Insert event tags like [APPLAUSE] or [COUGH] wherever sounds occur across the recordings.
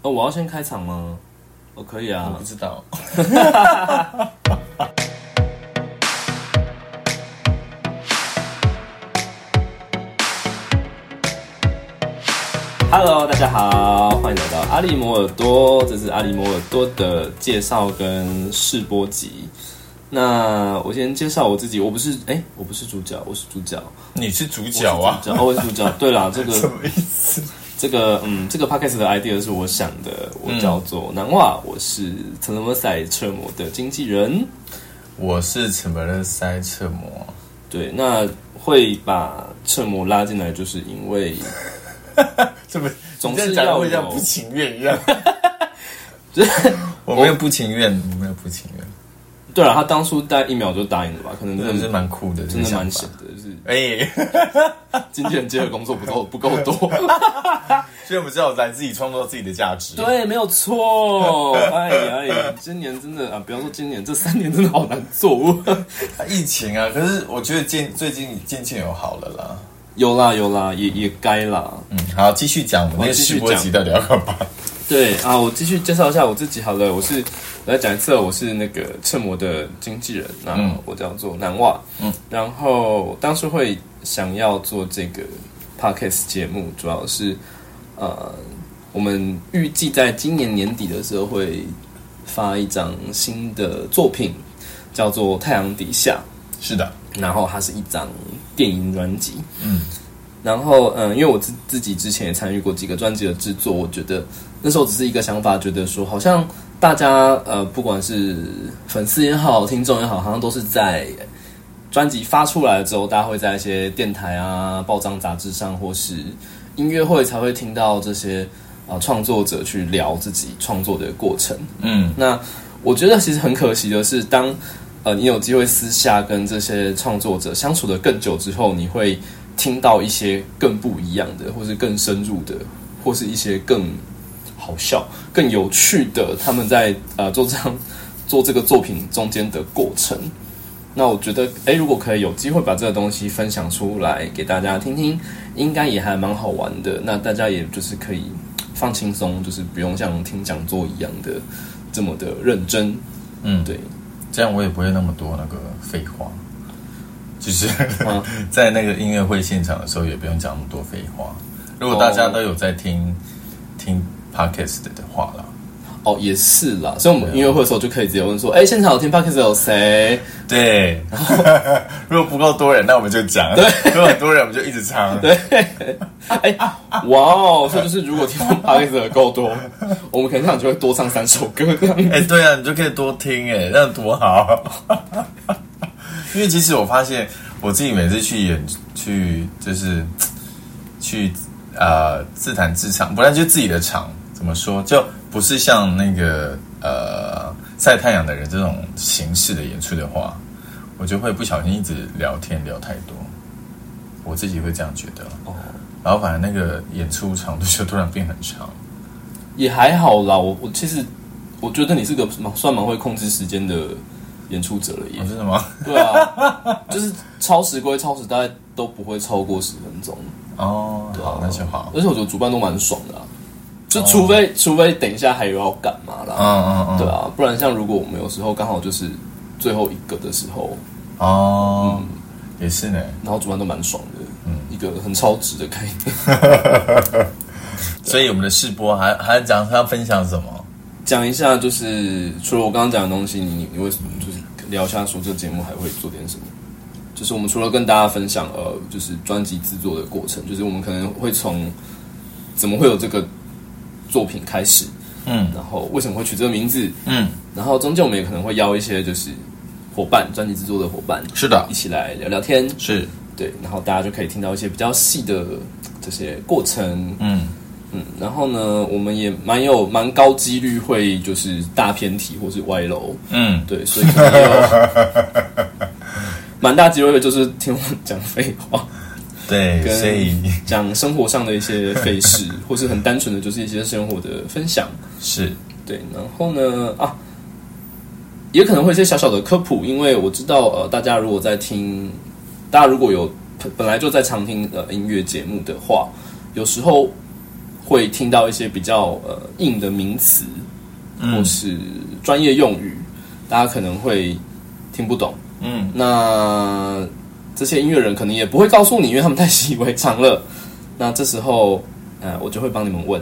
哦，我要先开场吗？哦，可以啊我不。知道。[LAUGHS] Hello，大家好，欢迎来到阿里摩尔多，这是阿里摩尔多的介绍跟试播集。那我先介绍我自己，我不是哎、我不是主角，我是主角，你是主我是角啊？主角哦，我是主角。对啦，这个 [LAUGHS] 什么意思？这个嗯，这个 podcast 的 idea 是我想的，我叫做南瓦，我是特勒莫塞车模的经纪人。我是陈伯勒塞车模，对，那会把车模拉进来，就是因为 [LAUGHS] 怎么总是要有会像不情愿一样。[LAUGHS] [LAUGHS] 就是我没有不情愿，我没有不情愿，对了，他当初大概一秒就答应了吧？可能真的是蛮酷的，真的蛮想的，就是哎，经纪人接的工作不够 [LAUGHS] 不够多。所以我们只有来自己创造自己的价值。对，没有错。[LAUGHS] 哎呀哎呀，今年真的啊，不要说今年，这三年真的好难做。[LAUGHS] 疫情啊，可是我觉得渐最近渐渐有好了啦。有啦有啦，也也该啦。嗯，好，继续讲我们那个继续试播集到底要干嘛？对啊，我继续介绍一下我自己好了。我是我再讲一次，我是那个侧模的经纪人，那嗯我叫做南袜。嗯，然后当初会想要做这个 podcast 节目，主要是呃，我们预计在今年年底的时候会发一张新的作品，叫做《太阳底下是的，》，然后它是一张电影专辑。嗯，然后，嗯，因为我自自己之前也参与过几个专辑的制作，我觉得那时候只是一个想法，觉得说好像大家呃，不管是粉丝也好，听众也好，好像都是在专辑发出来之后，大家会在一些电台啊、报章杂志上，或是音乐会才会听到这些呃创作者去聊自己创作的过程。嗯，那我觉得其实很可惜的是，当呃你有机会私下跟这些创作者相处的更久之后，你会听到一些更不一样的，或是更深入的，或是一些更好笑、更有趣的他们在呃做这样做这个作品中间的过程。那我觉得，诶，如果可以有机会把这个东西分享出来给大家听听，应该也还蛮好玩的。那大家也就是可以放轻松，就是不用像听讲座一样的这么的认真。嗯对，这样我也不会那么多那个废话，就是啊。[LAUGHS] 在那个音乐会现场的时候也不用讲那么多废话。如果大家都有在听、听 podcast 的话啦，哦，也是啦。所以我们音乐会的时候就可以直接问说，诶，现场有听 podcast 有谁？对，如果不够多人，那我们就讲；如果很多人，我们就一直唱。对，哎，哇哦！所以就是如果听 podcast 的够多，我们可能这样就会多唱三首歌这样。哎、对啊，你就可以多听，哎，那样多好。因为其实我发现我自己每次去演去就是去呃自弹自唱，不然就自己的场，怎么说，就不是像那个呃晒太阳的人这种形式的演出的话，我就会不小心一直聊天聊太多，我自己会这样觉得。哦，然后反正那个演出长度就突然变很长。也还好啦。我我其实我觉得你是个蛮算蛮会控制时间的演出者了耶哦，。真的吗？对啊，就是超时归超时，大概都不会超过十分钟。哦，好，那就好。而且我觉得主办都蛮爽的、啊，就除非、除非等一下还有要干嘛啦，嗯嗯嗯，对啊，不然像如果我们有时候刚好就是最后一个的时候，哦，也是呢。然后主办都蛮爽的，嗯，一个很超值的概念。[LAUGHS] 所以我们的试播还还讲他要分享什么？讲一下，就是除了我刚刚讲的东西，你你为什么就是聊一下说这个节目还会做点什么？就是我们除了跟大家分享呃，就是专辑制作的过程，就是我们可能会从怎么会有这个作品开始，嗯。然后为什么会取这个名字，嗯，然后中间我们也可能会邀一些就是伙伴，专辑制作的伙伴，是的。一，起来聊聊天，是，对，然后大家就可以听到一些比较细的这些过程，嗯。嗯，然后呢，我们也蛮有蛮高几率会就是大偏题或是歪楼，嗯，对，所以可能也有 [LAUGHS] 蛮大机会就是听我们讲废话，对，跟所以 [LAUGHS] 讲生活上的一些费事，或是很单纯的就是一些生活的分享。是，对，然后呢啊，也可能会有一些小小的科普，因为我知道呃，大家如果在听，大家如果有本本来就在常听呃音乐节目的话，有时候会听到一些比较呃硬的名词，或是专业用语，大家可能会听不懂。嗯，那这些音乐人可能也不会告诉你，因为他们太习以为常了。那这时候，呃，我就会帮你们问，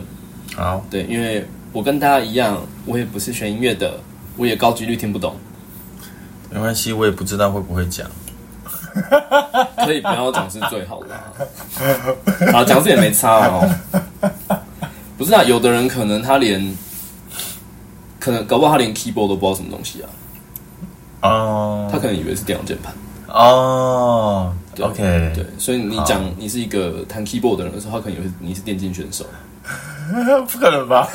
好，对，因为我跟大家一样，我也不是学音乐的，我也高几率听不懂，没关系，我也不知道会不会讲。可以不要讲是最好的啊。好，讲是也没差哦。不是啊，有的人可能他连，可能搞不好他连 keyboard 都不知道什么东西啊，哦，他可能以为是电脑键盘。哦对，OK，对，所以你讲你是一个弹 keyboard 的人的时候，他可能以为你是电竞选手。不可能吧？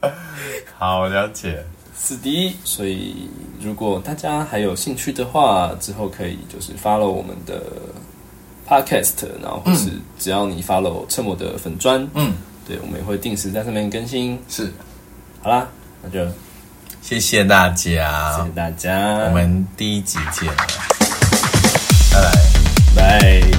[LAUGHS] 好，了解。是的，所以如果大家还有兴趣的话，之后可以就是 follow 我们的 podcast，然后或是只要你 follow 车模的粉砖，嗯，对，我们也会定时在上面更新。是，好啦，那就谢谢大谢家谢，大家，我们第一集见了，拜拜。拜。